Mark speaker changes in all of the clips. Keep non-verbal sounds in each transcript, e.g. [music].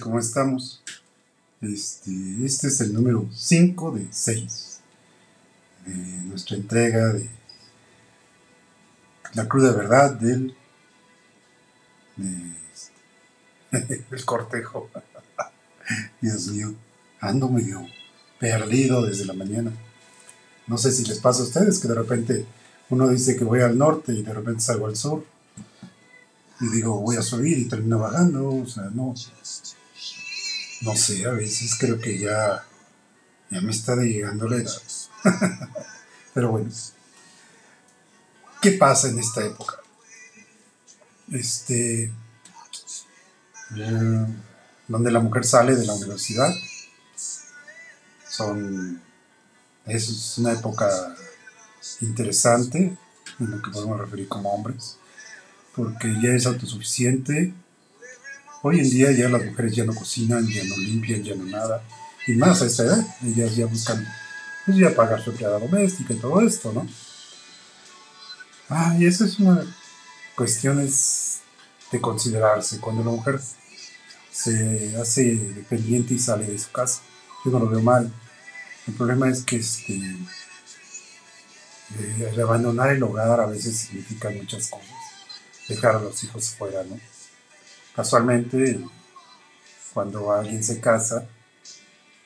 Speaker 1: ¿Cómo estamos? Este, este es el número 5 de 6 de nuestra entrega de la cruda verdad del de, este, [laughs] cortejo. Dios mío, ando medio perdido desde la mañana. No sé si les pasa a ustedes que de repente uno dice que voy al norte y de repente salgo al sur y digo voy a subir y termino bajando, o sea, no, no sé, a veces creo que ya, ya me está llegando la edad. [laughs] Pero bueno, ¿qué pasa en esta época? Este, eh, donde la mujer sale de la universidad, son, es una época interesante en lo que podemos referir como hombres porque ya es autosuficiente. Hoy en día ya las mujeres ya no cocinan, ya no limpian, ya no nada. Y más a esta edad, ellas ya buscan, pues ya pagar su empleada doméstica y todo esto, ¿no? Ah, y eso es una cuestión de considerarse. Cuando la mujer se hace dependiente y sale de su casa, yo no lo veo mal. El problema es que este, eh, abandonar el hogar a veces significa muchas cosas dejar a los hijos fuera, ¿no? Casualmente, cuando alguien se casa,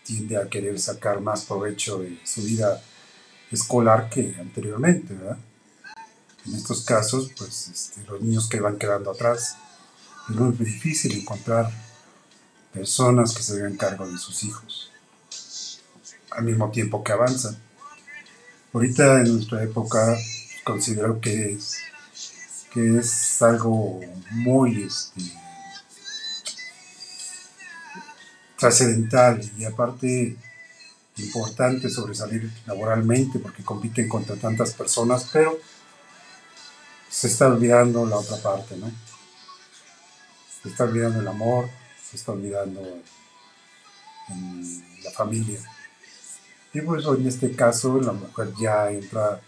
Speaker 1: tiende a querer sacar más provecho de su vida escolar que anteriormente, ¿verdad? En estos casos, pues este, los niños que van quedando atrás, es muy difícil encontrar personas que se den cargo de sus hijos, al mismo tiempo que avanzan. Ahorita en nuestra época considero que es que es algo muy este, trascendental y aparte importante sobresalir laboralmente porque compiten contra tantas personas, pero se está olvidando la otra parte, ¿no? Se está olvidando el amor, se está olvidando la familia. Y por eso en este caso la mujer ya entra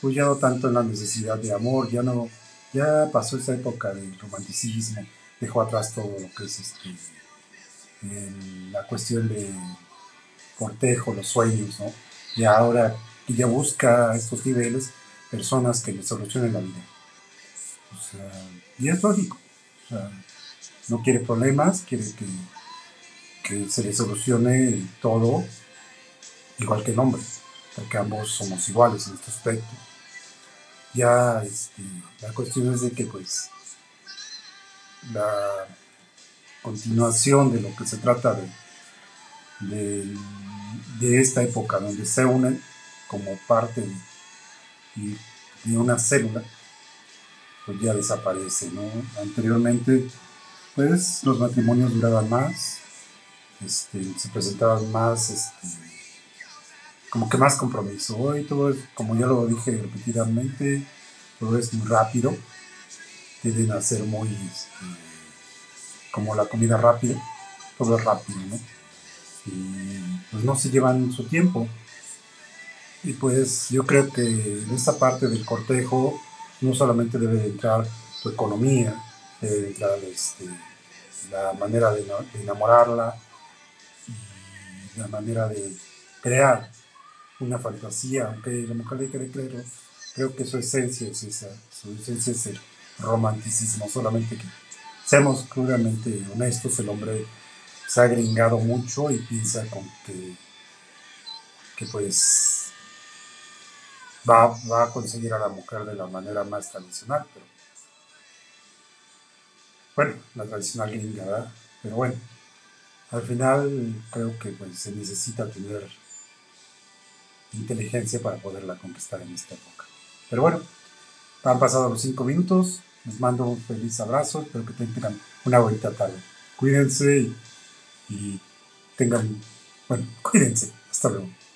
Speaker 1: pues ya no tanto en la necesidad de amor, ya no, ya pasó esa época del romanticismo, dejó atrás todo lo que es este, la cuestión de cortejo, los sueños, ¿no? Y ahora ya busca a estos niveles personas que le solucionen la vida. O sea, y es lógico. O sea, no quiere problemas, quiere que, que se le solucione todo igual que el hombre, porque ambos somos iguales en este aspecto ya este, la cuestión es de que pues la continuación de lo que se trata de, de, esta época donde se unen como parte de, de una célula pues ya desaparece ¿no? anteriormente pues los matrimonios duraban más este, se presentaban más este, como que más compromiso. Hoy todo es, como ya lo dije repetidamente, todo es muy rápido. Tienden a ser muy este, como la comida rápida, todo es rápido, ¿no? Y pues no se llevan su tiempo. Y pues yo creo que en esta parte del cortejo no solamente debe entrar tu economía, debe entrar este, la manera de enamorarla y la manera de crear una fantasía, aunque la mujer le quiere creerlo, creo que su esencia es esa, su esencia es el romanticismo, solamente que seamos crudamente honestos, el hombre se ha gringado mucho y piensa con que, que pues va, va a conseguir a la mujer de la manera más tradicional, pero bueno, la tradicional gringa, ¿verdad? Pero bueno, al final creo que pues se necesita tener inteligencia para poderla conquistar en esta época. Pero bueno, han pasado los cinco minutos. Les mando un feliz abrazo. Espero que tengan una bonita tarde. Cuídense y, y tengan, bueno, [laughs] cuídense. Hasta luego.